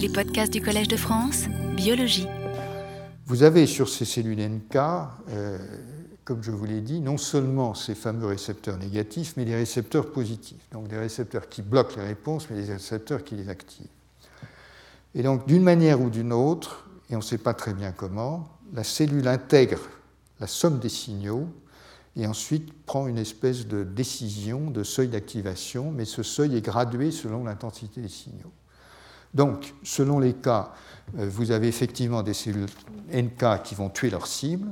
Les podcasts du Collège de France, biologie. Vous avez sur ces cellules NK, euh, comme je vous l'ai dit, non seulement ces fameux récepteurs négatifs, mais des récepteurs positifs. Donc des récepteurs qui bloquent les réponses, mais des récepteurs qui les activent. Et donc, d'une manière ou d'une autre, et on ne sait pas très bien comment, la cellule intègre la somme des signaux et ensuite prend une espèce de décision, de seuil d'activation, mais ce seuil est gradué selon l'intensité des signaux. Donc, selon les cas, euh, vous avez effectivement des cellules NK qui vont tuer leur cible.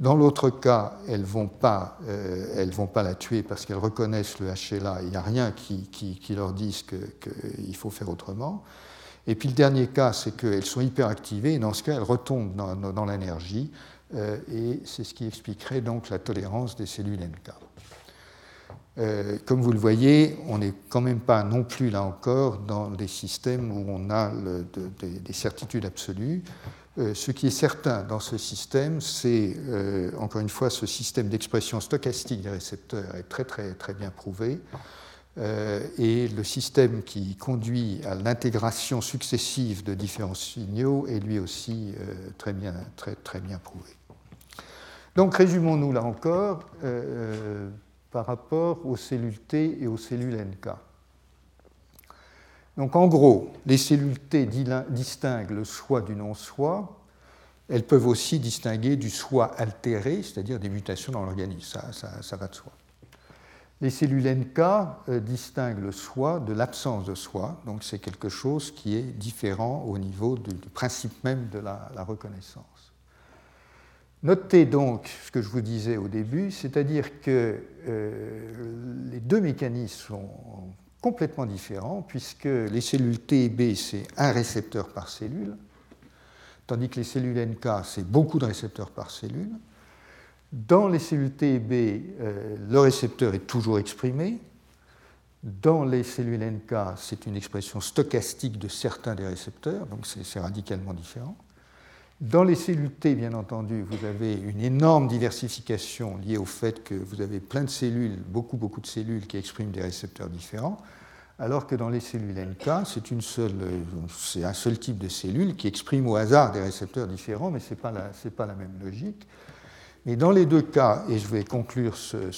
Dans l'autre cas, elles ne vont, pas, euh, vont pas la tuer parce qu'elles reconnaissent le HLA. Il n'y a rien qui, leur dise qu'il faut faire autrement. Et puis le dernier cas, c'est qu'elles sont hyperactivées, et dans ce cas, elles retombent dans, dans l'énergie, euh, et c'est ce qui expliquerait donc la tolérance des cellules NK. Euh, comme vous le voyez, on n'est quand même pas non plus là encore dans des systèmes où on a des certitudes absolues. Euh, ce qui est certain dans ce système, c'est encore une fois ce système d'expression stochastique des récepteurs est très très très bien prouvé. et le système qui conduit à l'intégration successive de différents signaux est lui aussi très, bien, très, très bien prouvé. Donc résumons-nous là encore euh, euh, par rapport aux cellules T et aux cellules NK. Donc en gros, les cellules T distinguent le soi du non-soi. Elles peuvent aussi distinguer du soi altéré, c'est-à-dire des mutations dans l'organisme. Ça, va de soi. Les cellules NK euh, distinguent le soi de l'absence de soi, donc c'est quelque chose qui est différent au niveau du, principe même de la reconnaissance. Notez donc ce que je vous disais au début, c'est-à-dire que euh, les deux mécanismes sont complètement différents, puisque les cellules T et B, c'est un récepteur par cellule, tandis que les cellules NK, c'est beaucoup de récepteurs par cellule. Dans les cellules T et B, euh, le récepteur est toujours exprimé. Dans les cellules NK, c'est une expression stochastique de certains des récepteurs, donc c'est radicalement différent. Dans les cellules T, bien entendu, vous avez une énorme diversification liée au fait que vous avez plein de cellules, beaucoup, beaucoup de cellules qui expriment des récepteurs différents, alors que dans les cellules NK, c'est un seul type de cellule qui exprime au hasard des récepteurs différents, mais ce n'est pas, la même logique. Mais dans les deux cas, et je vais conclure ce,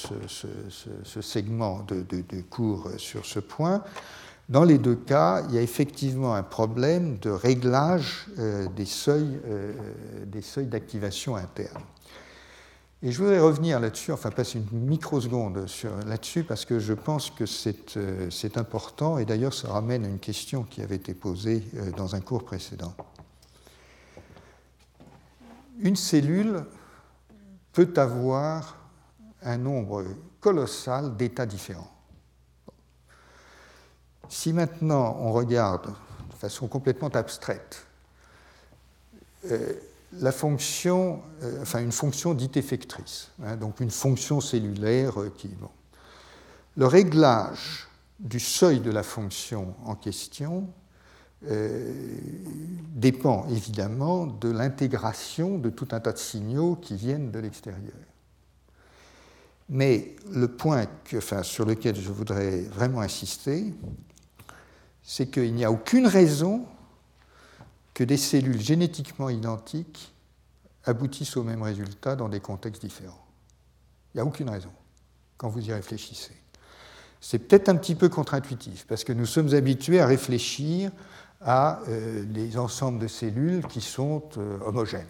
segment de, cours sur ce point, dans les deux cas, il y a effectivement un problème de réglage euh, des seuils, euh, des seuils d'activation interne. Et je voudrais revenir là-dessus, enfin passer une microseconde là-dessus, parce que je pense que euh, c'est important, et d'ailleurs ça ramène à une question qui avait été posée dans un cours précédent. Une cellule peut avoir un nombre colossal d'états différents. Si maintenant on regarde de façon complètement abstraite euh, la fonction, euh, une fonction dite effectrice, hein, donc une fonction cellulaire euh, qui, le réglage du seuil de la fonction en question dépend évidemment de l'intégration de tout un tas de signaux qui viennent de l'extérieur. Mais le point sur lequel je voudrais vraiment insister, c'est qu'il n'y a aucune raison que des cellules génétiquement identiques aboutissent au même résultat dans des contextes différents. Il n'y a aucune raison quand vous y réfléchissez. C'est peut-être un petit peu contre-intuitif, parce que nous sommes habitués à réfléchir à euh, des ensembles de cellules qui sont euh, homogènes.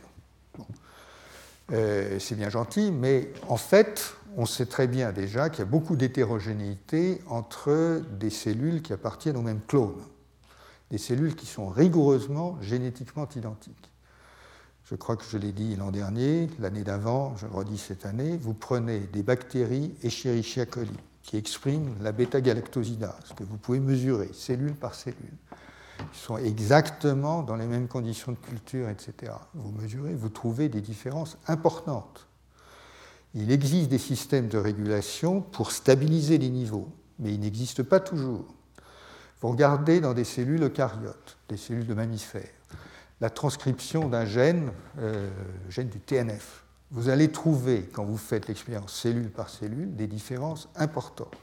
Euh, c'est bien gentil, mais en fait, on sait très bien déjà qu'il y a beaucoup d'hétérogénéité entre des cellules qui appartiennent au même clone, des cellules qui sont rigoureusement génétiquement identiques. Je crois que je l'ai dit l'an dernier, l'année d'avant, je le redis cette année, vous prenez des bactéries Escherichia coli qui expriment la bêta-galactosidase, que vous pouvez mesurer cellule par cellule. Ils sont exactement dans les mêmes conditions de culture, etc. Vous mesurez, vous trouvez des différences importantes il existe des systèmes de régulation pour stabiliser les niveaux, mais ils n'existent pas toujours. Vous regardez dans des cellules eucaryotes, des cellules de mammifères, la transcription d'un gène, euh, gène du TNF. Vous allez trouver, quand vous faites l'expérience cellule par cellule, des différences importantes.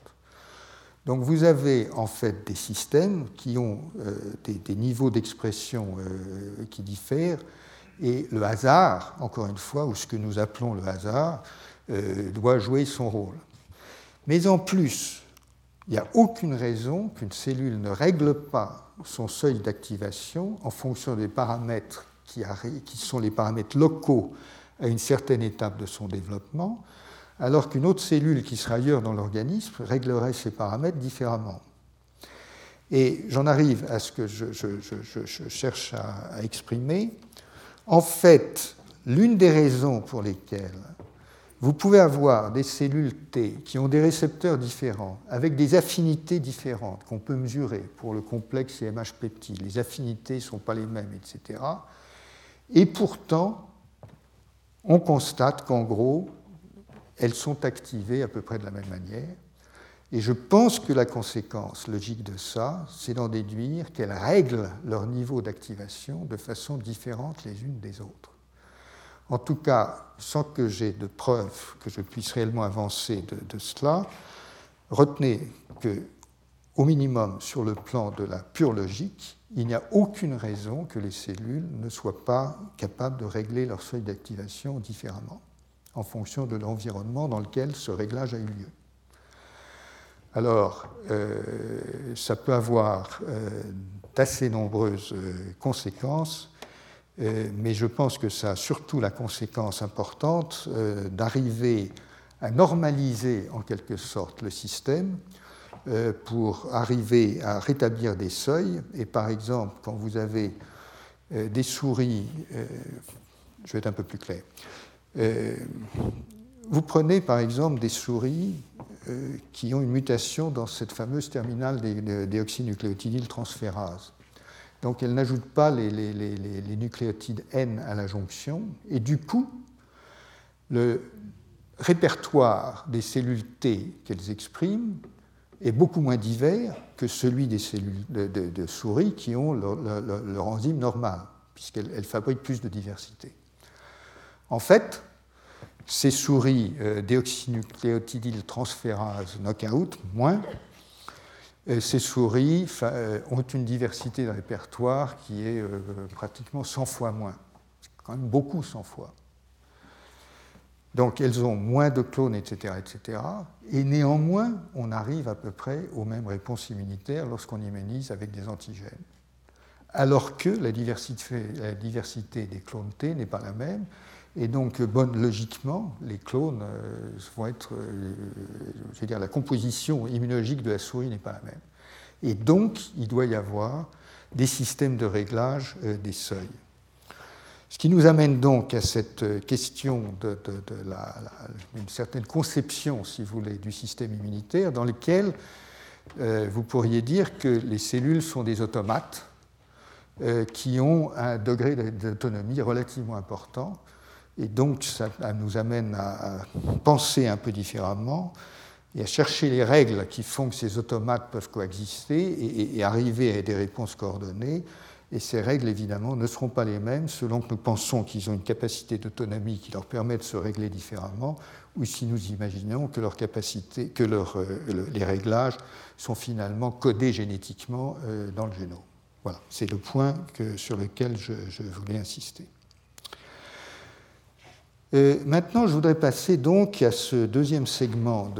Donc vous avez en fait des systèmes qui ont des, niveaux d'expression qui diffèrent et le hasard, encore une fois, ou ce que nous appelons le hasard, doit jouer son rôle. Mais en plus, il n'y a aucune raison qu'une cellule ne règle pas son seuil d'activation en fonction des paramètres qui, sont les paramètres locaux à une certaine étape de son développement, alors qu'une autre cellule qui sera ailleurs dans l'organisme réglerait ses paramètres différemment. Et j'en arrive à ce que je, cherche à exprimer. En fait, l'une des raisons pour lesquelles vous pouvez avoir des cellules T qui ont des récepteurs différents, avec des affinités différentes qu'on peut mesurer pour le complexe IMH peptide. Les affinités ne sont pas les mêmes, etc. Et pourtant, on constate qu'en gros, elles sont activées à peu près de la même manière. Et je pense que la conséquence logique de ça, c'est d'en déduire qu'elles règlent leur niveau d'activation de façon différente les unes des autres. En tout cas, sans que j'ai de preuves que je puisse réellement avancer de, cela, retenez que, au minimum, sur le plan de la pure logique, il n'y a aucune raison que les cellules ne soient pas capables de régler leur seuil d'activation différemment, en fonction de l'environnement dans lequel ce réglage a eu lieu. Alors, euh, ça peut avoir euh, d'assez nombreuses euh, conséquences mais je pense que ça a surtout la conséquence importante euh, d'arriver à normaliser en quelque sorte le système euh, pour arriver à rétablir des seuils. Et par exemple, quand vous avez des souris, je vais être un peu plus clair, vous prenez par exemple des souris qui ont une mutation dans cette fameuse terminale des déoxynucléotidyl transférase. Donc elle n'ajoute pas les, nucléotides N à la jonction, et du coup, le répertoire des cellules T qu'elles expriment est beaucoup moins divers que celui des cellules de, souris qui ont leur, enzyme normale, puisqu'elles fabriquent plus de diversité. En fait, ces souris euh, déoxynucléotidyl transférase knockout, moins, ces souris euh, ont une diversité de répertoire qui est euh, pratiquement 100 fois moins. Quand même beaucoup 100 fois. Donc elles ont moins de clones, etc., etc. Et néanmoins, on arrive à peu près aux mêmes réponses immunitaires lorsqu'on immunise avec des antigènes. Alors que la diversité des clones T n'est pas la même, et donc, bon, logiquement, les clones euh, vont être, euh, je veux dire, la composition immunologique de la souris n'est pas la même. Et donc, il doit y avoir des systèmes de réglage euh, des seuils. Ce qui nous amène donc à cette question de, certaine conception, si vous voulez, du système immunitaire, dans lequel vous pourriez dire que les cellules sont des automates qui ont un degré d'autonomie relativement important et donc, ça nous amène à penser un peu différemment et à chercher les règles qui font que ces automates peuvent coexister et, arriver à des réponses coordonnées. Et ces règles, évidemment, ne seront pas les mêmes selon que nous pensons qu'ils ont une capacité d'autonomie qui leur permet de se régler différemment, ou si nous imaginons que, leur capacité, que leur, euh, les réglages sont finalement codés génétiquement euh, dans le génome. Voilà, c'est le point sur lequel je voulais insister. Euh, maintenant, je voudrais passer donc à ce deuxième segment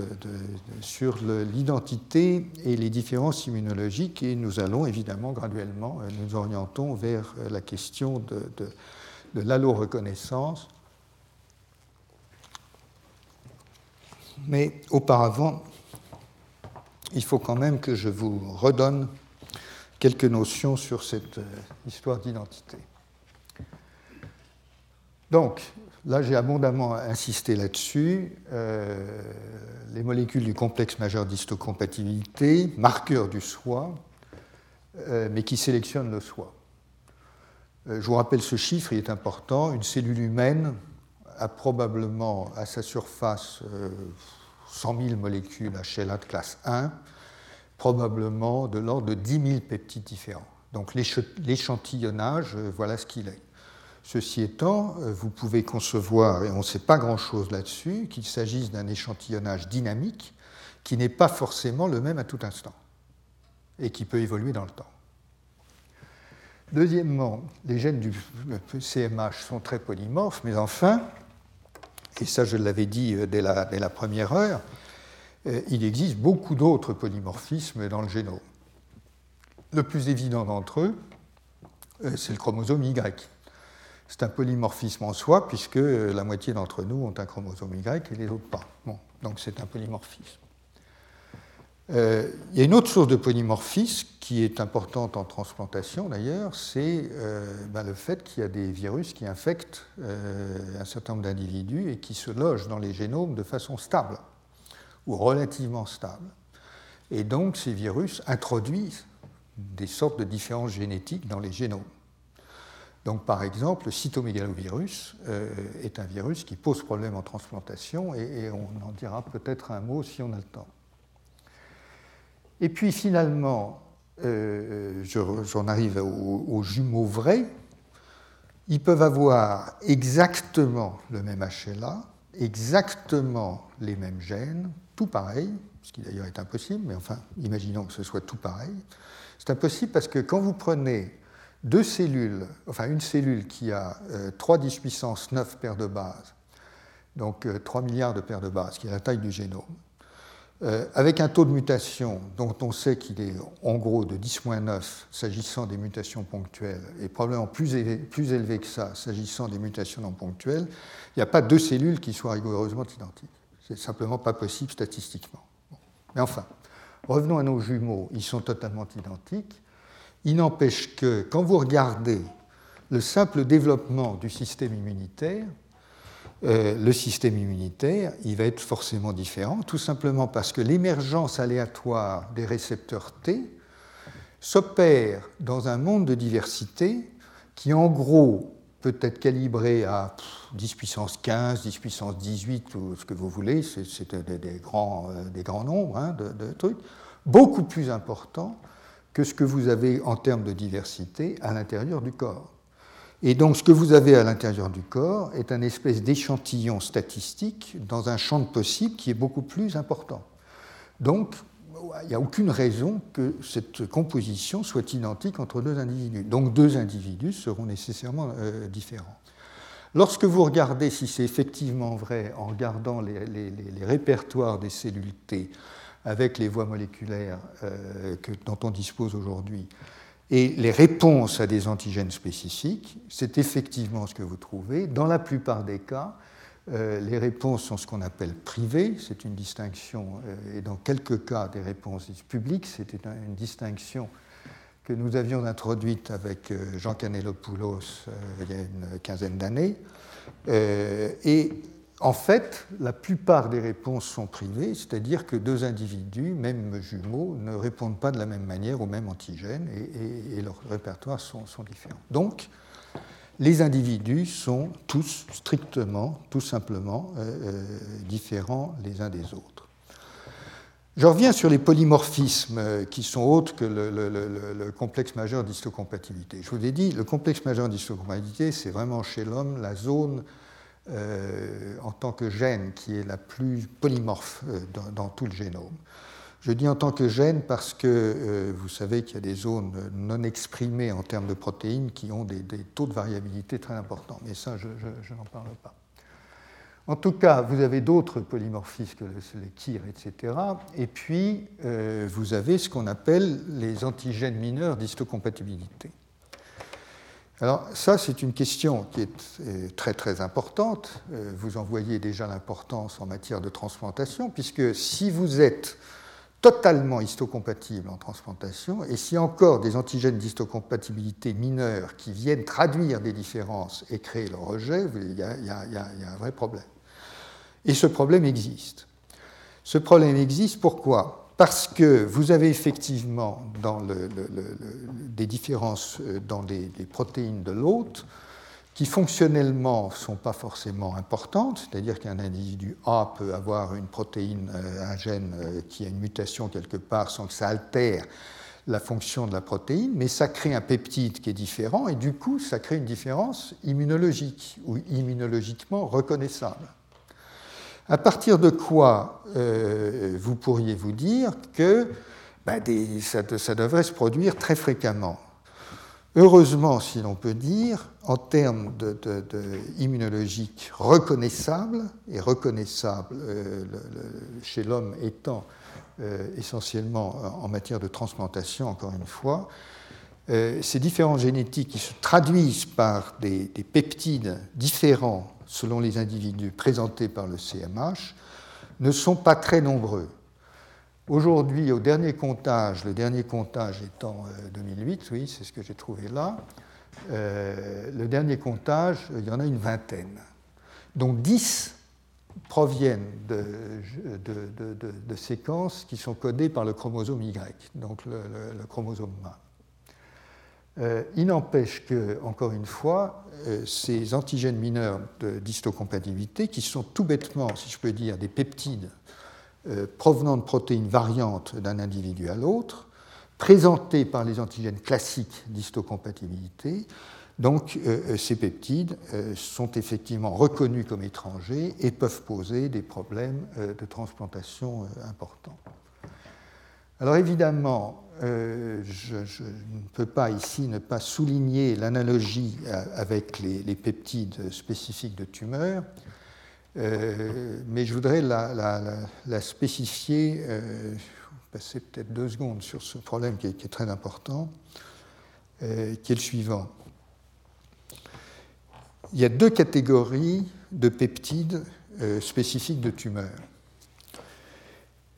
sur l'édentité et les différences immunologiques, et nous allons évidemment graduellement euh, nous orientons vers euh, la question de, de l'allo-reconnaissance. Mais auparavant, il faut quand même que je vous redonne quelques notions sur cette histoire d'identité. Donc, Là, j'ai abondamment insisté là-dessus. Euh, les molécules du complexe majeur d'histocompatibilité, marqueurs du soi, euh, mais qui sélectionnent le soi. Euh, je vous rappelle ce chiffre, il est important. Une cellule humaine a probablement à sa surface 100 000 molécules HLA de classe 1, probablement de l'ordre de 10 000 peptides différents. Donc l'échantillonnage, voilà ce qu'il est. Ceci étant, euh, vous pouvez concevoir, et on ne sait pas grand-chose là-dessus, qu'il s'agisse d'un échantillonnage dynamique qui n'est pas forcément le même à tout instant et qui peut évoluer dans le temps. Deuxièmement, les gènes du CMH sont très polymorphes, mais enfin, et ça je l'avais dit euh, dès la, première heure, euh, il existe beaucoup d'autres polymorphismes dans le génome. Le plus évident d'entre eux, c'est le chromosome Y. C'est un polymorphisme en soi, puisque la moitié d'entre nous ont un chromosome Y et les autres pas. Bon, donc c'est un polymorphisme. Euh, il y a une autre source de polymorphisme qui est importante en transplantation d'ailleurs, c'est euh, ben, le fait qu'il y a des virus qui infectent euh, un certain nombre d'individus et qui se logent dans les génomes de façon stable ou relativement stable. Et donc ces virus introduisent des sortes de différences génétiques dans les génomes. Donc par exemple, le cytomégalovirus est un virus qui pose problème en transplantation et on en dira peut-être un mot si on a le temps. Et puis finalement, euh, j'en arrive aux, jumeaux vrais. Ils peuvent avoir exactement le même HLA, exactement les mêmes gènes, tout pareil, ce qui d'ailleurs est impossible, mais enfin, imaginons que ce soit tout pareil. C'est impossible parce que quand vous prenez deux cellules, enfin une cellule qui a 3 10 puissance 9 paires de bases, donc 3 euh, milliards de paires de bases, qui est la taille du génome, euh, avec un taux de mutation dont on sait qu'il est en gros de 10-9 s'agissant des mutations ponctuelles et probablement plus élevé, que ça s'agissant des mutations non ponctuelles, il n'y a pas deux cellules qui soient rigoureusement identiques. C'est simplement pas possible statistiquement. Mais enfin, revenons à nos jumeaux, ils sont totalement identiques. Il n'empêche que quand vous regardez le simple développement du système immunitaire, euh, le système immunitaire, il va être forcément différent, tout simplement parce que l'émergence aléatoire des récepteurs T s'opère dans un monde de diversité qui, en gros, peut être calibré à 10 puissance 15, 10 puissance 18, ou ce que vous voulez, c'est des, grands, euh, des grands nombres hein, de, de trucs, beaucoup plus important que ce que vous avez en termes de diversité à l'intérieur du corps. Et donc ce que vous avez à l'intérieur du corps est un espèce d'échantillon statistique dans un champ de possibles qui est beaucoup plus important. Donc il n'y a aucune raison que cette composition soit identique entre deux individus. Donc deux individus seront nécessairement euh, différents. Lorsque vous regardez si c'est effectivement vrai en regardant les, répertoires des cellules T avec les voies moléculaires euh, dont on dispose aujourd'hui, et les réponses à des antigènes spécifiques, c'est effectivement ce que vous trouvez. Dans la plupart des cas, euh, les réponses sont ce qu'on appelle privées, c'est une distinction, euh, et dans quelques cas des réponses publiques, c'était une distinction que nous avions introduite avec Jean Canelopoulos il y a une quinzaine d'années. et en fait, la plupart des réponses sont privées, c'est-à-dire que deux individus, même jumeaux, ne répondent pas de la même manière au même antigène et, leurs répertoires sont, différents. Donc, les individus sont tous strictement, tout simplement, euh, euh, différents les uns des autres. Je reviens sur les polymorphismes euh, qui sont autres que le, le complexe majeur d'histocompatibilité. Je vous ai dit, le complexe majeur d'histocompatibilité, c'est vraiment chez l'homme la zone euh, en tant que gène qui est la plus polymorphe euh, dans, tout le génome. Je dis en tant que gène parce que euh, vous savez qu'il y a des zones non exprimées en termes de protéines qui ont des, taux de variabilité très importants, mais ça, je, n'en parle pas. En tout cas, vous avez d'autres polymorphismes que les KIR, etc. Et puis, vous avez ce qu'on appelle les antigènes mineurs d'histocompatibilité. Alors ça, c'est une question qui est très très importante. Euh, vous en voyez déjà l'importance en matière de transplantation, puisque si vous êtes totalement histocompatible en transplantation, et si encore des antigènes d'histocompatibilité mineurs qui viennent traduire des différences et créer le rejet, il y, a, il y a un vrai problème. Et ce problème existe. Ce problème existe pourquoi? Parce que vous avez effectivement des différences euh, dans les, protéines de l'hôte qui fonctionnellement ne sont pas forcément importantes, c'est-à-dire qu'un individu A peut avoir une protéine, euh, un gène euh, qui a une mutation quelque part sans que ça altère la fonction de la protéine, mais ça crée un peptide qui est différent et du coup ça crée une différence immunologique ou immunologiquement reconnaissable. À partir de quoi vous pourriez vous dire que ben, ça, devrait se produire très fréquemment. Heureusement, si l'on peut dire, en termes de, reconnaissables, et reconnaissables chez l'homme étant essentiellement en matière de transplantation, encore une fois, euh, ces différences génétiques qui se traduisent par des, peptides différents selon les individus présentés par le CMH ne sont pas très nombreux. Aujourd'hui, au dernier comptage, le dernier comptage étant 2008, euh, oui, c'est ce que j'ai trouvé là, euh, le dernier comptage, il y en a une vingtaine. Donc 10 proviennent de, séquences qui sont codées par le chromosome Y, donc le, chromosome mâle. Euh, il n'empêche que, encore une fois, euh, ces antigènes mineurs d'histocompatibilité, qui sont tout bêtement, si je peux dire, des peptides euh, provenant de protéines variantes d'un individu à l'autre, présentés par les antigènes classiques d'histocompatibilité, donc ces peptides sont effectivement reconnus comme étrangers et peuvent poser des problèmes de transplantation importants. Alors évidemment, euh, je, ne peux pas ici ne pas souligner l'analogie avec les, peptides spécifiques de tumeurs, euh, mais je voudrais la, spécifier, euh, passer peut-être deux secondes sur ce problème qui est, très important, qui est le suivant. Il y a deux catégories de peptides spécifiques de tumeurs.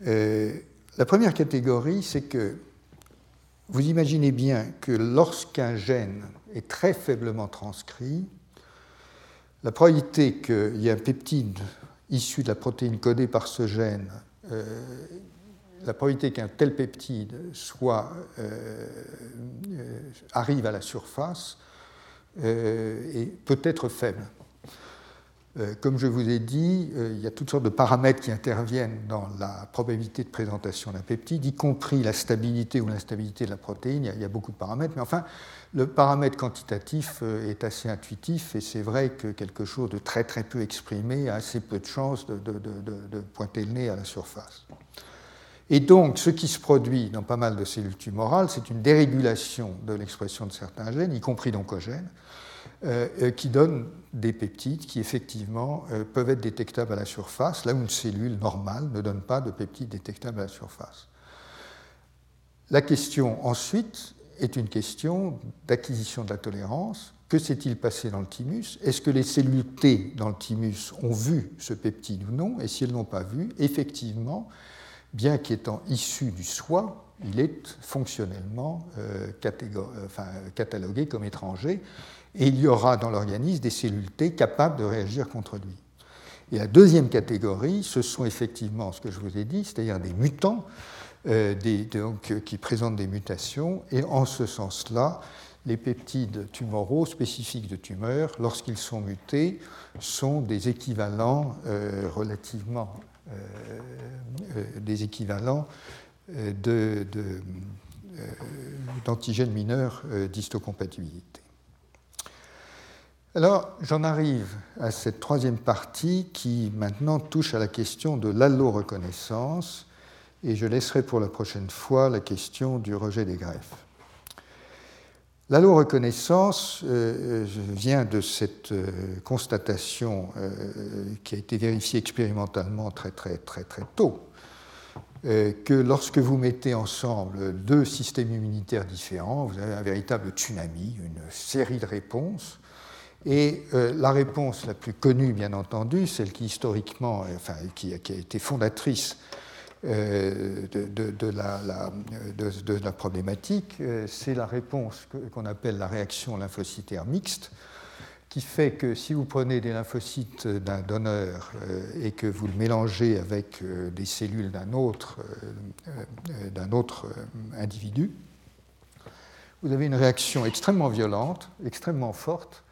la première catégorie, c'est que vous imaginez bien que lorsqu'un gène est très faiblement transcrit, la probabilité qu'il y ait un peptide issu de la protéine codée par ce gène, euh, la probabilité qu'un tel peptide soit, euh, euh, arrive à la surface est peut-être faible. Euh, comme je vous ai dit, euh, il y a toutes sortes de paramètres qui interviennent dans la probabilité de présentation d'un peptide, y compris la stabilité ou l'instabilité de la protéine. Il y, a, beaucoup de paramètres, mais enfin, le paramètre quantitatif euh, est assez intuitif et c'est vrai que quelque chose de très très peu exprimé a assez peu de chances de, pointer le nez à la surface. Et donc, ce qui se produit dans pas mal de cellules tumorales, c'est une dérégulation de l'expression de certains gènes, y compris d'oncogènes, qui donnent des peptides qui effectivement euh, peuvent être détectables à la surface, là où une cellule normale ne donne pas de peptides détectables à la surface. La question ensuite est une question d'acquisition de la tolérance. Que s'est-il passé dans le thymus? Est-ce que les cellules T dans le thymus ont vu ce peptide ou non? Et si elles n'ont pas vu, effectivement, bien qu'étant issu du soi, il est fonctionnellement catalogué comme étranger et il y aura dans l'organisme des cellules T capables de réagir contre lui. Et la deuxième catégorie, ce sont effectivement ce que je vous ai dit, c'est-à-dire des mutants euh, euh, qui présentent des mutations, et en ce sens-là, les peptides tumoraux spécifiques de tumeurs, lorsqu'ils sont mutés, sont des équivalents euh, relativement des équivalents d'antigènes mineurs d'histocompatibilité. Alors, j'en arrive à cette troisième partie qui maintenant touche à la question de l'allo-reconnaissance et je laisserai pour la prochaine fois la question du rejet des greffes. L'allo-reconnaissance euh, euh, vient de cette euh, constatation qui a été vérifiée expérimentalement très très très très tôt, que lorsque vous mettez ensemble deux systèmes immunitaires différents, vous avez un véritable tsunami, une série de réponses et euh, la réponse la plus connue, bien entendu, celle qui historiquement, euh, enfin, qui, a été fondatrice euh, de, la, problématique, c'est la réponse qu'on appelle la réaction lymphocytaire mixte, qui fait que si vous prenez des lymphocytes d'un donneur et que vous le mélangez avec des cellules d'un autre, d'un autre individu, vous avez une réaction extrêmement violente, extrêmement forte,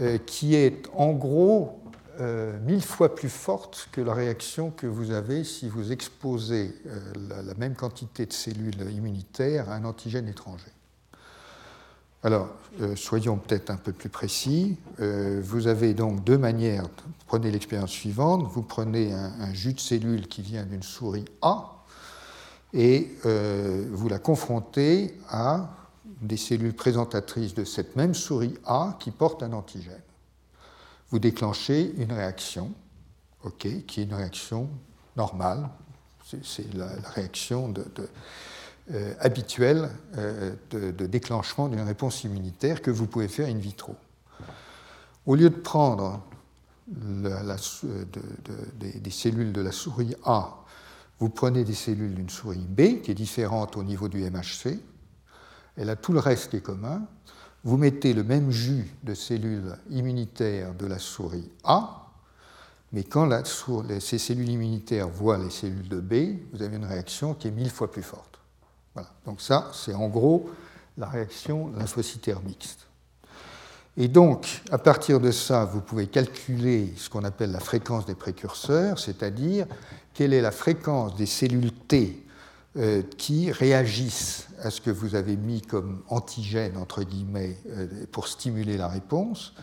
euh, qui est en gros euh, mille fois plus forte que la réaction que vous avez si vous exposez euh, la, même quantité de cellules immunitaires à un antigène étranger. Alors, soyons peut-être un peu plus précis. Vous avez donc deux manières. Prenez l'expérience suivante. Vous prenez un, jus de cellule qui vient d'une souris A et vous la confrontez à des cellules présentatrices de cette même souris A qui porte un antigène. Vous déclenchez une réaction, ok, qui est une réaction normale. C'est la, réaction euh, habituel euh, de, déclenchement d'une réponse immunitaire que vous pouvez faire in vitro. Au lieu de prendre des, cellules de la souris A, vous prenez des cellules d'une souris B qui est différente au niveau du MHC, elle a tout le reste qui est commun, vous mettez le même jus de cellules immunitaires de la souris A, mais quand ces cellules immunitaires voient les cellules de B, vous avez une réaction qui est mille fois plus forte. Donc ça, c'est en gros la réaction lymphocytaire mixte. Et donc, à partir de ça, vous pouvez calculer ce qu'on appelle la fréquence des précurseurs, c'est-à-dire quelle est la fréquence des cellules T euh, qui réagissent à ce que vous avez mis comme antigène, entre guillemets, euh, pour stimuler la réponse.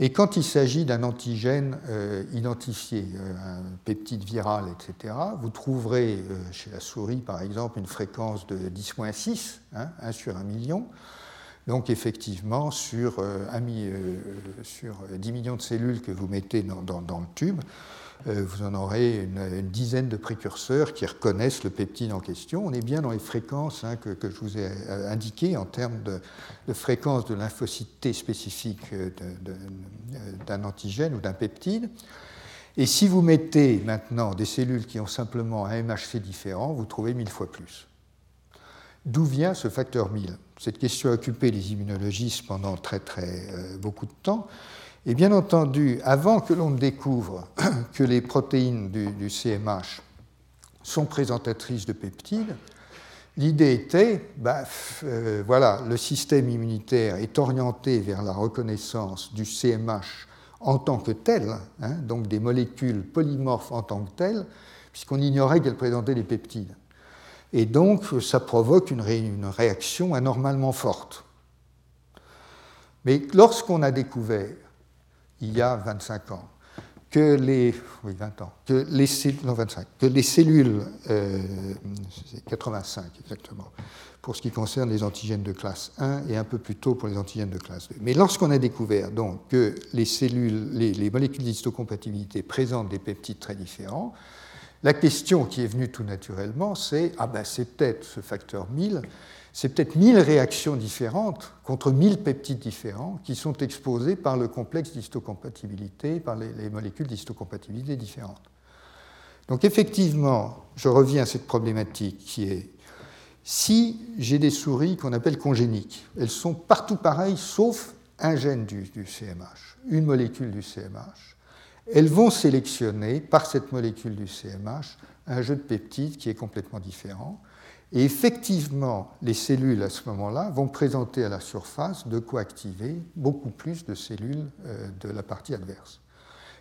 Et quand il s'agit d'un antigène euh, identifié, un peptide viral, etc., vous trouverez chez la souris, par exemple, une fréquence de 10-6, 1 hein, sur 1 million. Donc effectivement, sur, sur, 10 millions de cellules que vous mettez dans, le tube, vous en aurez une, dizaine de précurseurs qui reconnaissent le peptide en question. On est bien dans les fréquences hein, que, je vous ai euh, indiquées en termes de, fréquence de lymphocyte spécifique euh, d'un antigène ou d'un peptide. Et si vous mettez maintenant des cellules qui ont simplement un MHC différent, vous trouvez mille fois plus. D'où vient ce facteur 1000 Cette question a occupé les immunologistes pendant très très beaucoup de temps. Et bien entendu, avant que l'on découvre que les protéines du, CMH sont présentatrices de peptides, l'idée était, bah, euh, voilà, le système immunitaire est orienté vers la reconnaissance du CMH en tant que tel, hein, donc des molécules polymorphes en tant que telles, puisqu'on ignorait qu'elles présentaient des peptides. Et donc, ça provoque une, une réaction anormalement forte. Mais lorsqu'on a découvert il y a 25 ans, que les, oui, 20 ans, que les, non, 25, que les cellules, euh, 85 exactement, pour ce qui concerne les antigènes de classe 1 et un peu plus tôt pour les antigènes de classe 2. Mais lorsqu'on a découvert donc que les cellules, les, les molécules d'histocompatibilité présentent des peptides très différents, la question qui est venue tout naturellement, c'est ah ben c'est peut-être ce facteur 1000 c'est peut-être 1000 réactions différentes contre 1000 peptides différents qui sont exposés par le complexe d'histocompatibilité, par les, molécules d'histocompatibilité différentes. Donc effectivement, je reviens à cette problématique qui est si j'ai des souris qu'on appelle congéniques, elles sont partout pareilles sauf un gène du, du, CMH, une molécule du CMH, elles vont sélectionner par cette molécule du CMH un jeu de peptides qui est complètement différent. Et effectivement, les cellules à ce moment-là vont présenter à la surface de quoi activer beaucoup plus de cellules euh, de la partie adverse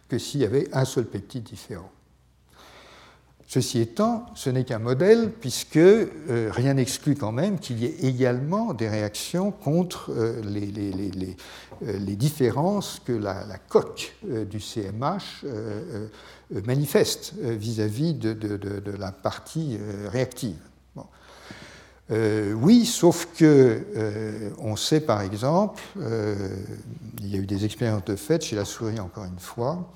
que s'il y avait un seul peptide différent. Ceci étant, ce n'est qu'un modèle, puisque euh, rien n'exclut quand même qu'il y ait également des réactions contre euh, les, différences que la, coque du CMH manifeste vis-à-vis de, la partie réactive. Euh, oui, sauf que euh, on sait par exemple, euh, il y a eu des expériences de fait chez la souris encore une fois,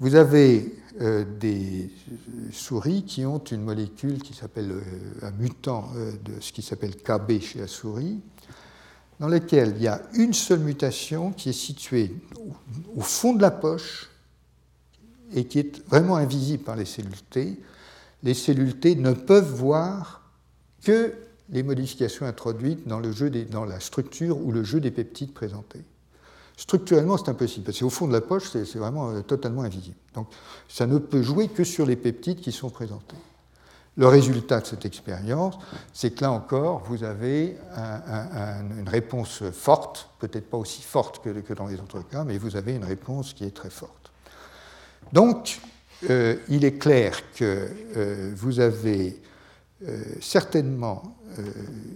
vous avez des souris qui ont une molécule qui s'appelle un mutant de ce qui s'appelle KB chez la souris, dans lequel il y a une seule mutation qui est située au fond de la poche et qui est vraiment invisible par les cellules T. Les cellules T ne peuvent voir que les modifications introduites dans, le jeu dans la structure ou le jeu des peptides présentés. Structurellement, c'est impossible, parce qu'au fond de la poche, c'est vraiment euh, totalement invisible. Donc, ça ne peut jouer que sur les peptides qui sont présentés. Le résultat de cette expérience, c'est que là encore, vous avez une réponse forte, peut-être pas aussi forte que, dans les autres cas, mais vous avez une réponse qui est très forte. Donc, euh, il est clair que euh, vous avez certainement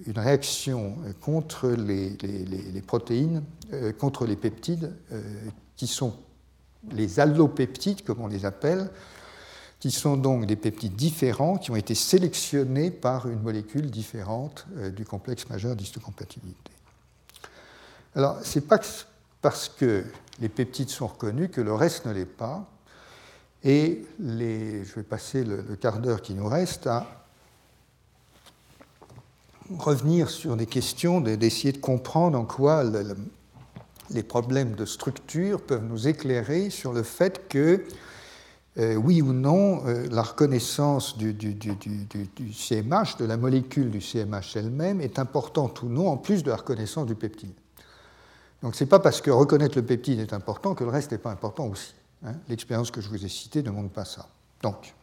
une réaction contre les, protéines, contre les peptides, qui sont les allopeptides, comme on les appelle, qui sont donc des peptides différents qui ont été sélectionnés par une molécule différente euh, du complexe majeur d'histocompatibilité. Alors, ce n'est pas parce que les peptides sont reconnus que le reste ne l'est pas. Et je vais passer le, quart d'heure qui nous reste à revenir sur des questions, d'essayer de comprendre en quoi les problèmes de structure peuvent nous éclairer sur le fait que euh, oui ou non, euh, la reconnaissance du, CMH, de la molécule du CMH elle-même, est importante ou non, en plus de la reconnaissance du peptide. Donc ce n'est pas parce que reconnaître le peptide est important que le reste n'est pas important aussi. Hein. L'expérience que je vous ai citée ne montre pas ça. Donc,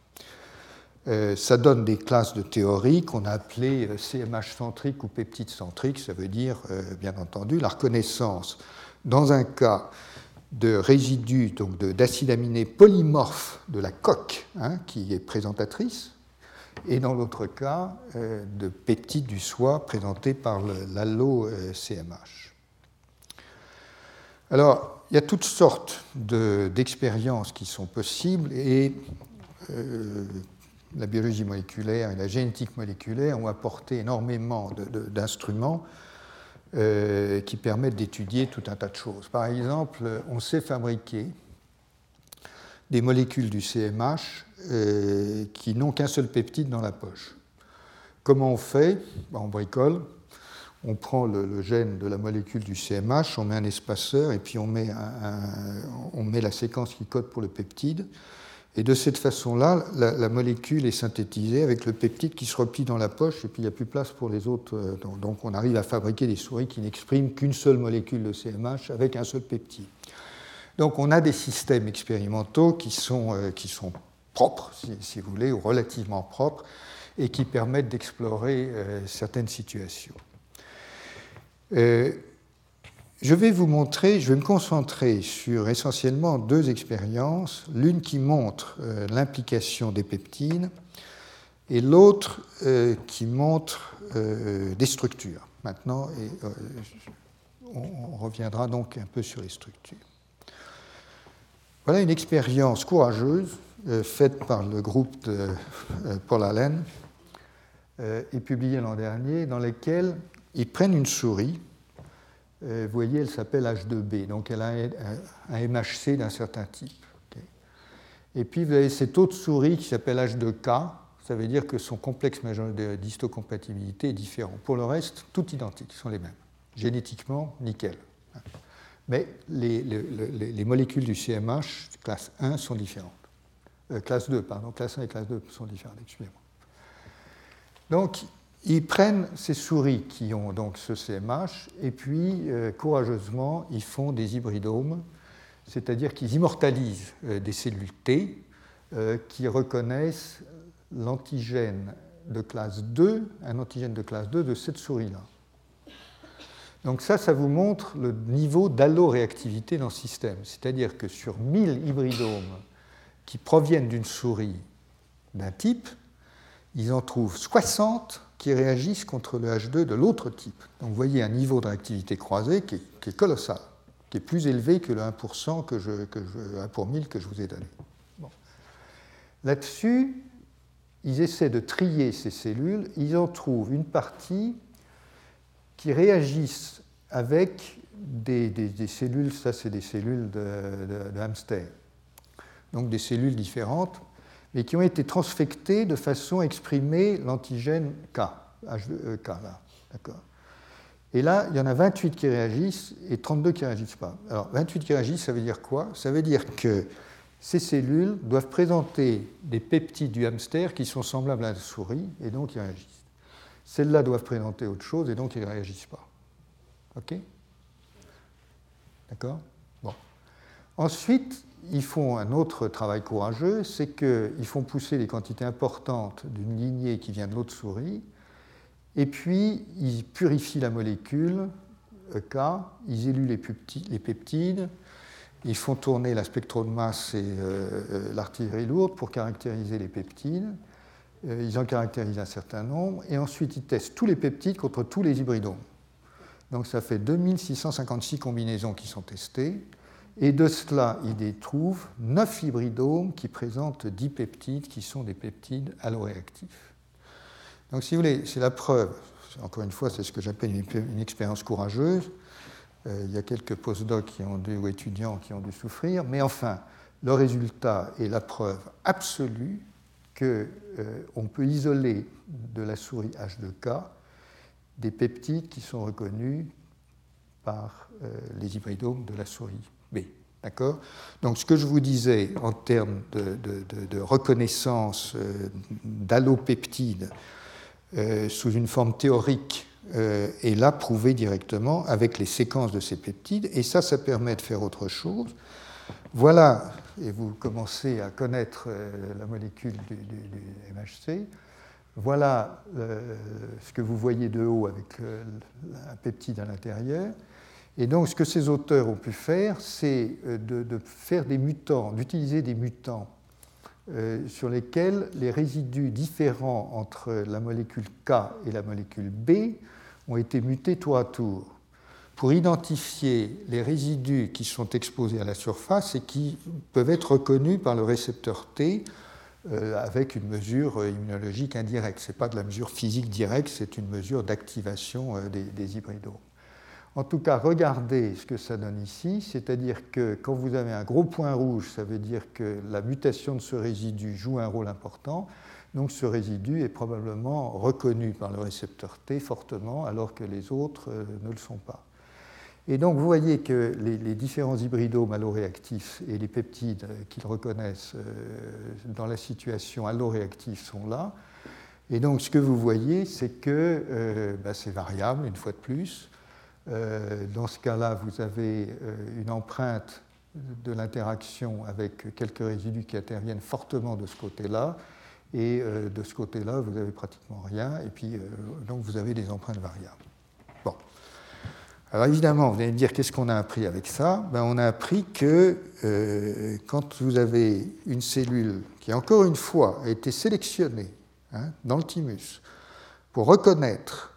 ça donne des classes de théorie qu'on a appelées CMH centrique ou peptide centrique. Ça veut dire, bien entendu, la reconnaissance dans un cas de résidus, donc d'acides aminés polymorphes de la coque, hein, qui est présentatrice, et dans l'autre cas, euh, de peptides du soie présentés par l'allo-CMH. Alors, il y a toutes sortes d'expériences qui sont possibles et euh, la biologie moléculaire et la génétique moléculaire ont apporté énormément d'instruments euh, qui permettent d'étudier tout un tas de choses. Par exemple, on sait fabriquer des molécules du CMH euh, qui n'ont qu'un seul peptide dans la poche. Comment on fait? Ben, On bricole, on prend le, gène de la molécule du CMH, on met un espaceur et puis on met, on met la séquence qui code pour le peptide. Et de cette façon-là, la, molécule est synthétisée avec le peptide qui se replie dans la poche, et puis il n'y a plus place pour les autres. Euh, donc on arrive à fabriquer des souris qui n'expriment qu'une seule molécule de CMH avec un seul peptide. Donc on a des systèmes expérimentaux qui sont, euh, qui sont propres, si, vous voulez, ou relativement propres, et qui permettent d'explorer euh, certaines situations. Je vais vous montrer, je vais me concentrer sur essentiellement deux expériences, l'une qui montre euh, l'implication des peptides et l'autre euh, qui montre euh, des structures. Maintenant, on, reviendra donc un peu sur les structures. Voilà une expérience courageuse faite par le groupe de Paul Allen et publiée l'an dernier, dans laquelle ils prennent une souris vous voyez, elle s'appelle H2B, donc elle a un, MHC d'un certain type. Et puis vous avez cette autre souris qui s'appelle H2K, ça veut dire que son complexe majeur d'histocompatibilité est différent. Pour le reste, tout identique, ils sont les mêmes. Génétiquement, nickel. Mais les, les, molécules du CMH, classe 1, sont différentes. Euh, classe 2, pardon, classe 1 et classe 2 sont différentes, excusez-moi. Donc, ils prennent ces souris qui ont donc ce CMH et puis euh, courageusement ils font des hybridomes, c'est-à-dire qu'ils immortalisent euh, des cellules T euh, qui reconnaissent l'antigène de classe 2, un antigène de classe 2 de cette souris-là. Donc ça, ça vous montre le niveau d'alloréactivité dans le système. C'est-à-dire que sur 1000 hybridomes qui proviennent d'une souris d'un type, ils en trouvent 60 qui réagissent contre le H2 de l'autre type. Donc vous voyez un niveau de réactivité croisée qui est, colossal, qui est plus élevé que le 1%, que je, que 1 pour 1000 que je vous ai donné. Là-dessus, ils essaient de trier ces cellules, ils en trouvent une partie qui réagissent avec des, cellules, ça c'est des cellules de, de hamster, donc des cellules différentes et qui ont été transfectés de façon à exprimer l'antigène K, H2K e là. D'accord et là, il y en a 28 qui réagissent et 32 qui ne réagissent pas. Alors, 28 qui réagissent, ça veut dire quoi? Ça veut dire que ces cellules doivent présenter des peptides du hamster qui sont semblables à la souris et donc ils réagissent. Celles-là doivent présenter autre chose et donc ils ne réagissent pas. OK? D'accord? Bon. Ensuite, ils font un autre travail courageux, c'est qu'ils font pousser des quantités importantes d'une lignée qui vient de l'autre souris, et puis ils purifient la molécule EK, ils éluent les peptides, ils font tourner la spectromasse et euh, euh, l'artillerie lourde pour caractériser les peptides, ils en caractérisent un certain nombre, et ensuite ils testent tous les peptides contre tous les hybridomes. Donc ça fait 2656 combinaisons qui sont testées, et de cela, ils trouvent 9 hybridomes qui présentent 10 peptides qui sont des peptides alloréactifs. Donc si vous voulez, c'est la preuve, encore une fois, c'est ce que j'appelle une, expérience courageuse. Euh, il y a quelques postdocs qui ont dû, ou étudiants qui ont dû souffrir, mais enfin, le résultat est la preuve absolue qu'on euh, peut isoler de la souris H2K des peptides qui sont reconnus par euh, les hybridomes de la souris B. D'accord? Donc, ce que je vous disais en termes de, reconnaissance euh, d'allopeptides euh, sous une forme théorique est là prouvé directement avec les séquences de ces peptides, et ça, ça permet de faire autre chose. Voilà, et vous commencez à connaître la molécule du MHC. Voilà ce que vous voyez de haut avec un peptide à l'intérieur. Et donc, ce que ces auteurs ont pu faire, c'est euh, de, faire des mutants, d'utiliser des mutants euh, sur lesquels les résidus différents entre la molécule K et la molécule B ont été mutés tour à tour pour identifier les résidus qui sont exposés à la surface et qui peuvent être reconnus par le récepteur T euh, avec une mesure immunologique indirecte. Ce n'est pas de la mesure physique directe, c'est une mesure d'activation des, des hybridomes. En tout cas, regardez ce que ça donne ici, c'est-à-dire que quand vous avez un gros point rouge, ça veut dire que la mutation de ce résidu joue un rôle important. Donc ce résidu est probablement reconnu par le récepteur T fortement, alors que les autres euh, ne le sont pas. Et donc vous voyez que les, différents hybridomes alloréactifs et les peptides euh, qu'ils reconnaissent euh, dans la situation alloréactive sont là. Et donc ce que vous voyez, c'est que bah, c'est variable, une fois de plus. Euh, dans ce cas-là, vous avez euh, une empreinte de l'interaction avec quelques résidus qui interviennent fortement de ce côté-là. Et euh, de ce côté-là, vous n'avez pratiquement rien. Et puis, donc, vous avez des empreintes variables. Bon. Alors, évidemment, vous allez me dire qu'est-ce qu'on a appris avec ça? Ben, On a appris que quand vous avez une cellule qui, encore une fois, a été sélectionnée hein, dans le thymus pour reconnaître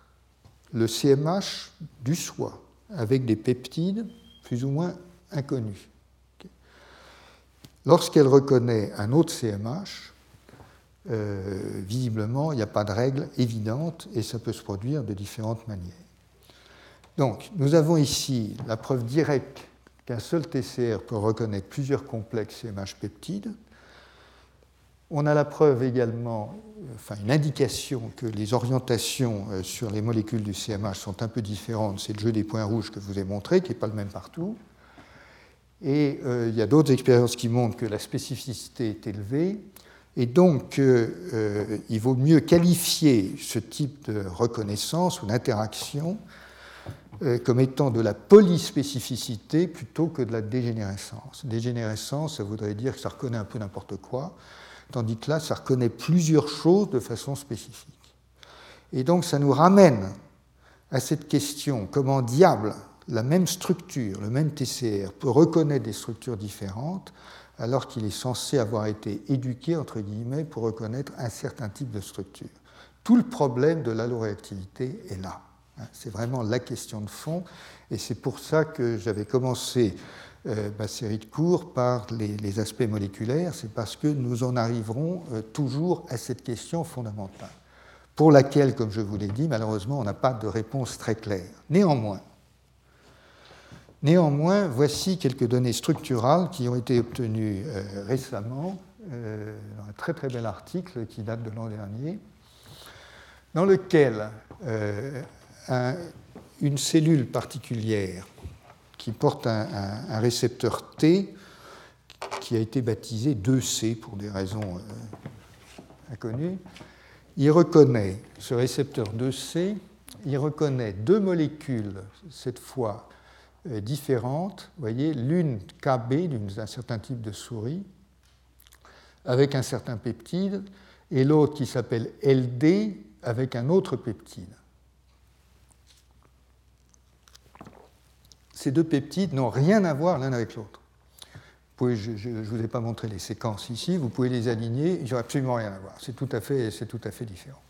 le CMH du soi, avec des peptides plus ou moins inconnus. Lorsqu'elle reconnaît un autre CMH, euh, visiblement, il n'y a pas de règle évidente et ça peut se produire de différentes manières. Donc, nous avons ici la preuve directe qu'un seul TCR peut reconnaître plusieurs complexes CMH peptides. On a la preuve également, enfin une indication que les orientations euh, sur les molécules du CMH sont un peu différentes. C'est le jeu des points rouges que je vous ai montré, qui n'est pas le même partout. Et euh, il y a d'autres expériences qui montrent que la spécificité est élevée. Et donc, euh, il vaut mieux qualifier ce type de reconnaissance ou d'interaction comme étant de la polyspécificité plutôt que de la dégénérescence. Dégénérescence, ça voudrait dire que ça reconnaît un peu n'importe quoi tandis que là, ça reconnaît plusieurs choses de façon spécifique. Et donc, ça nous ramène à cette question, comment diable la même structure, le même TCR, peut reconnaître des structures différentes alors qu'il est censé avoir été éduqué, entre guillemets, pour reconnaître un certain type de structure. Tout le problème de l'alloréactivité est là. C'est vraiment la question de fond, et c'est pour ça que j'avais commencé euh, ma série de cours par les, aspects moléculaires, c'est parce que nous en arriverons euh, toujours à cette question fondamentale, pour laquelle, comme je vous l'ai dit, malheureusement, on n'a pas de réponse très claire. Néanmoins, néanmoins, voici quelques données structurales qui ont été obtenues euh, récemment dans un très très bel article qui date de l'an dernier, dans lequel une cellule particulière qui porte un, récepteur T qui a été baptisé 2C pour des raisons euh, inconnues. Il reconnaît, ce récepteur 2C, il reconnaît deux molécules, cette fois euh, différentes, voyez, l'une KB d'un certain type de souris, avec un certain peptide, et l'autre qui s'appelle LD avec un autre peptide. Ces deux peptides n'ont rien à voir l'un avec l'autre. je ne vous ai pas montré les séquences ici, vous pouvez les aligner, il n'y aura absolument rien à voir. C'est tout, à fait, différent.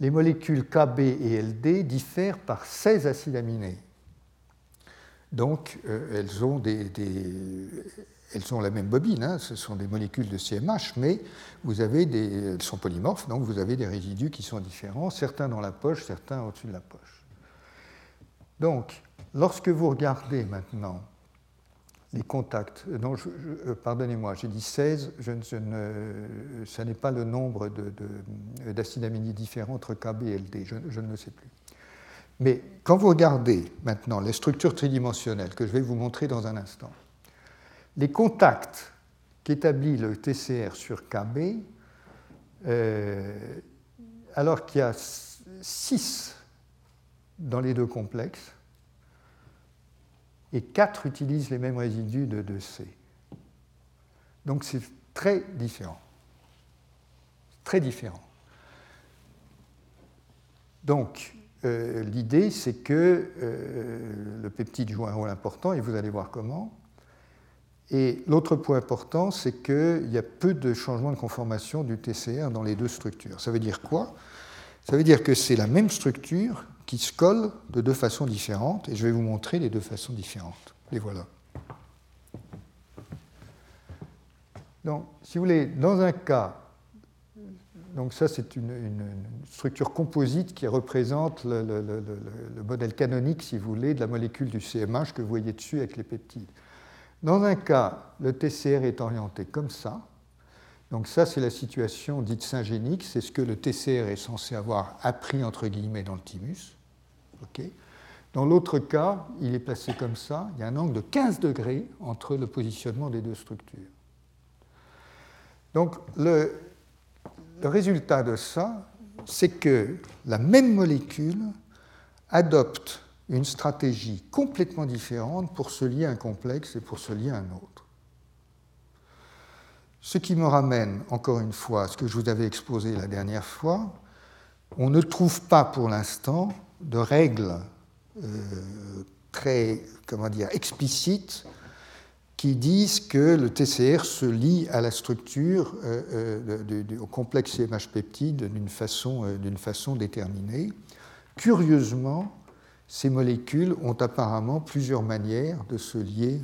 Les molécules KB et LD diffèrent par 16 acides aminés. Donc, euh, elles, ont la même bobine, hein. ce sont des molécules de CMH, mais elles sont polymorphes, donc vous avez des résidus qui sont différents, certains dans la poche, certains au-dessus de la poche. Donc, lorsque vous regardez maintenant les contacts. Euh, euh, pardonnez-moi, j'ai dit 16, je, ne, ça n'est pas le nombre d'acides aminés différents entre KB et LD, je, ne le sais plus. Mais quand vous regardez maintenant les structures tridimensionnelles que je vais vous montrer dans un instant, les contacts qu'établit le TCR sur KB, euh, alors qu'il y a 6 dans les deux complexes, et 4 utilisent les mêmes résidus de 2C. Donc c'est très différent. Très différent. Donc euh, l'idée, c'est que euh, le peptide joue un rôle important, et vous allez voir comment. Et l'autre point important, c'est qu'il y a peu de changements de conformation du TCR dans les deux structures. Ça veut dire quoi? Ça veut dire que c'est la même structure qui se collent de deux façons différentes, et je vais vous montrer les deux façons différentes. Les voilà. Donc, si vous voulez, dans un cas, donc ça c'est une, structure composite qui représente le, le, modèle canonique, si vous voulez, de la molécule du CMH que vous voyez dessus avec les peptides. Dans un cas, le TCR est orienté comme ça, donc ça, c'est la situation dite syngénique, c'est ce que le TCR est censé avoir appris, entre guillemets, dans le thymus. Dans l'autre cas, il est placé comme ça, il y a un angle de 15 degrés entre le positionnement des deux structures. Donc le, le résultat de ça, c'est que la même molécule adopte une stratégie complètement différente pour se lier à un complexe et pour se lier à un autre. Ce qui me ramène encore une fois à ce que je vous avais exposé la dernière fois, on ne trouve pas pour l'instant de règles euh, très comment dire, explicites qui disent que le TCR se lie à la structure, euh, euh, au complexe CMH peptide d'une façon, façon, déterminée. Curieusement, ces molécules ont apparemment plusieurs manières de se lier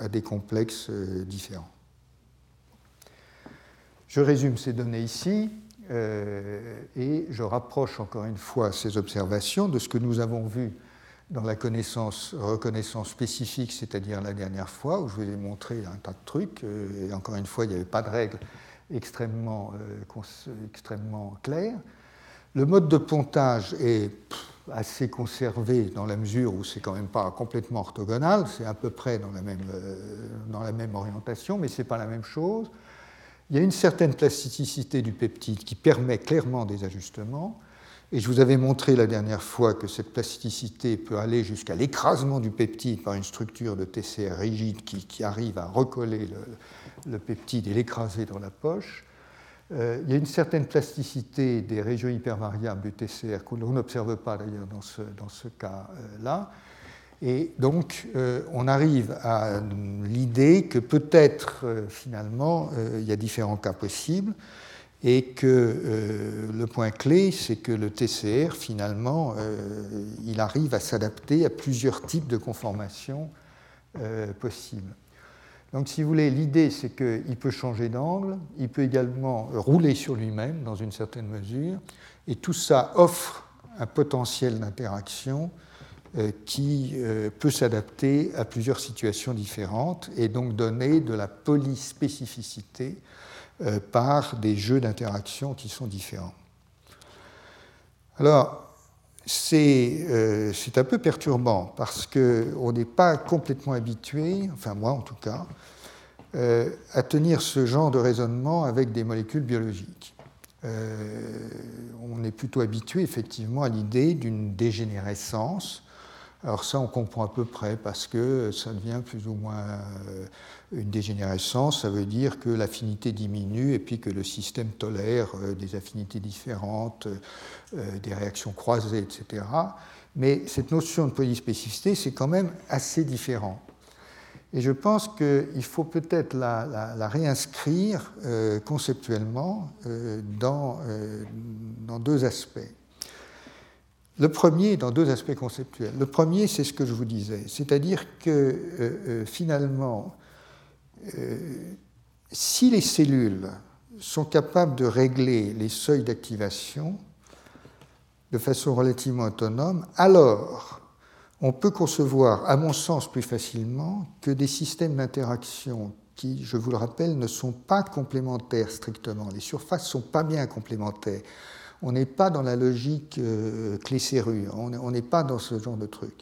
à des complexes différents. Je résume ces données ici. Euh, et je rapproche encore une fois ces observations de ce que nous avons vu dans la connaissance, reconnaissance spécifique, c'est-à-dire la dernière fois, où je vous ai montré un tas de trucs, euh, et encore une fois, il n'y avait pas de règles extrêmement, euh, claires. Le mode de pontage est assez conservé dans la mesure où c'est quand même pas complètement orthogonal, c'est à peu près dans la même, dans la même orientation, mais ce n'est pas la même chose. Il y a une certaine plasticité du peptide qui permet clairement des ajustements. Et je vous avais montré la dernière fois que cette plasticité peut aller jusqu'à l'écrasement du peptide par une structure de TCR rigide qui, arrive à recoller le, peptide et l'écraser dans la poche. Euh, il y a une certaine plasticité des régions hypervariables du TCR qu'on n'observe pas d'ailleurs dans ce, dans ce cas-là. Et donc, euh, on arrive à l'idée que peut-être, euh, finalement, euh, il y a différents cas possibles, et que le point clé, c'est que le TCR, finalement, il arrive à s'adapter à plusieurs types de conformations possibles. Donc, si vous voulez, l'idée, c'est qu'il peut changer d'angle, il peut également rouler sur lui-même, dans une certaine mesure, et tout ça offre un potentiel d'interaction qui euh, peut s'adapter à plusieurs situations différentes et donc donner de la polyspécificité euh, par des jeux d'interaction qui sont différents. Alors, c'est un peu perturbant parce qu'on n'est pas complètement habitué, enfin moi en tout cas, à tenir ce genre de raisonnement avec des molécules biologiques. on est plutôt habitué effectivement à l'idée d'une dégénérescence alors ça, on comprend à peu près parce que ça devient plus ou moins euh, une dégénérescence. Ça veut dire que l'affinité diminue et puis que le système tolère euh, des affinités différentes, euh, des réactions croisées, etc. Mais cette notion de polyspécificité, c'est quand même assez différent. Et je pense qu'il faut peut-être la, réinscrire conceptuellement dans, deux aspects. Le premier, dans deux aspects conceptuels. Le premier, c'est ce que je vous disais, c'est-à-dire que finalement, si les cellules sont capables de régler les seuils d'activation de façon relativement autonome, alors on peut concevoir, à mon sens plus facilement, que des systèmes d'interaction qui, je vous le rappelle, ne sont pas complémentaires strictement. Les surfaces ne sont pas bien complémentaires. On n'est pas dans la logique euh, clé-serrure, on n'est pas dans ce genre de truc.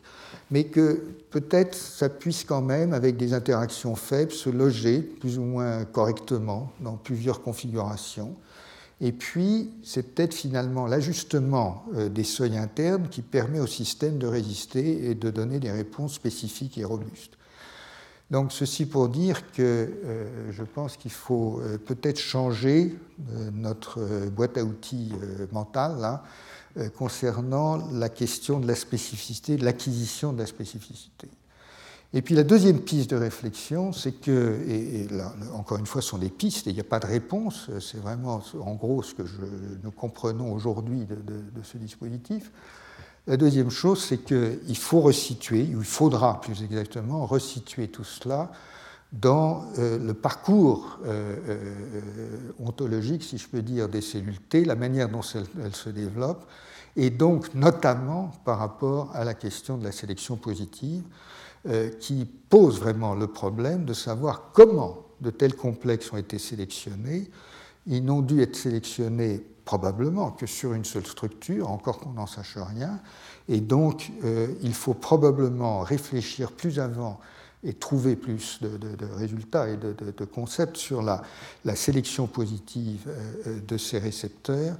Mais que peut-être ça puisse quand même, avec des interactions faibles, se loger plus ou moins correctement dans plusieurs configurations et puis, c'est peut-être finalement l'ajustement euh, des seuils internes qui permet au système de résister et de donner des réponses spécifiques et robustes. Donc, ceci pour dire que euh, je pense qu'il faut euh, peut-être changer notre boîte à outils mentale là, concernant la question de la spécificité, de l'acquisition de la spécificité. Et puis la deuxième piste de réflexion, c'est que, et, là, encore une fois, ce sont des pistes, et il n'y a pas de réponse, c'est vraiment en gros ce que nous comprenons aujourd'hui de, ce dispositif. La deuxième chose, c'est qu'il faut resituer, ou il faudra plus exactement resituer tout cela dans euh, le parcours euh, euh, ontologique, si je peux dire, des cellules T, la manière dont elles se développent, et donc notamment par rapport à la question de la sélection positive. Qui pose vraiment le problème de savoir comment de tels complexes ont été sélectionnés. Ils n'ont dû être sélectionnés probablement que sur une seule structure, encore qu'on n'en sache rien. Et donc, euh, il faut probablement réfléchir plus avant et trouver plus de, résultats et de, concepts sur la, sélection positive euh, de ces récepteurs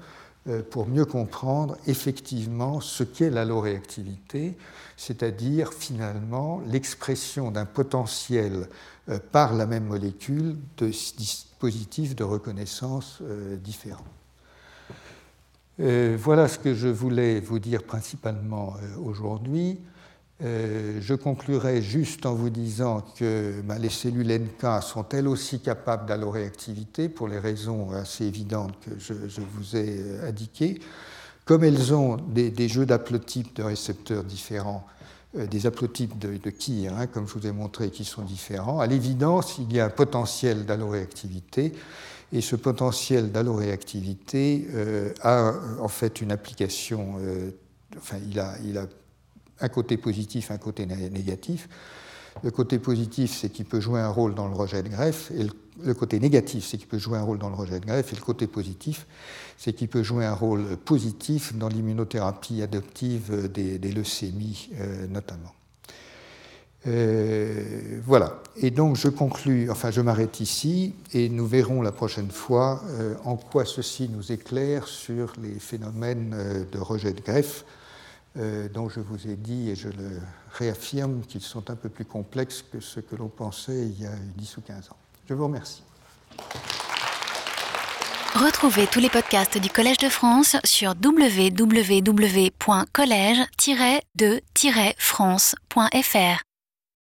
euh, pour mieux comprendre effectivement ce qu'est l'alloréactivité, c'est-à-dire finalement l'expression d'un potentiel euh, par la même molécule de dispositifs de reconnaissance euh. Voilà ce que je voulais vous dire principalement aujourd'hui. Euh, je conclurai juste en vous disant que ben, les cellules NK sont elles aussi capables d'alloréactivité pour les raisons assez évidentes que je, vous ai euh, indiquées. Comme elles ont des, jeux d'haplotypes de récepteurs différents, euh, des haplotypes de, de hein, comme je vous ai montré, qui sont différents, à l'évidence, il y a un potentiel d'alloréactivité. Et ce potentiel d'alloréactivité a en fait une application, enfin, il a, il a un côté positif, un côté négatif. Le côté positif, c'est qu'il peut jouer un rôle dans le rejet de greffe, et le côté négatif, c'est qu'il peut jouer un rôle dans le rejet de greffe, et le côté positif, c'est qu'il peut jouer un rôle positif dans l'immunothérapie adoptive des, leucémies euh, notamment. Euh, voilà. Et donc je conclus, enfin je m'arrête ici, et nous verrons la prochaine fois euh, en quoi ceci nous éclaire sur les phénomènes de rejet de greffe euh, dont je vous ai dit, et je le réaffirme, qu'ils sont un peu plus complexes que ce que l'on pensait il y a 10 ou 15 ans. Je vous remercie. Retrouvez tous les podcasts du Collège de France sur www.collège-de-france.fr.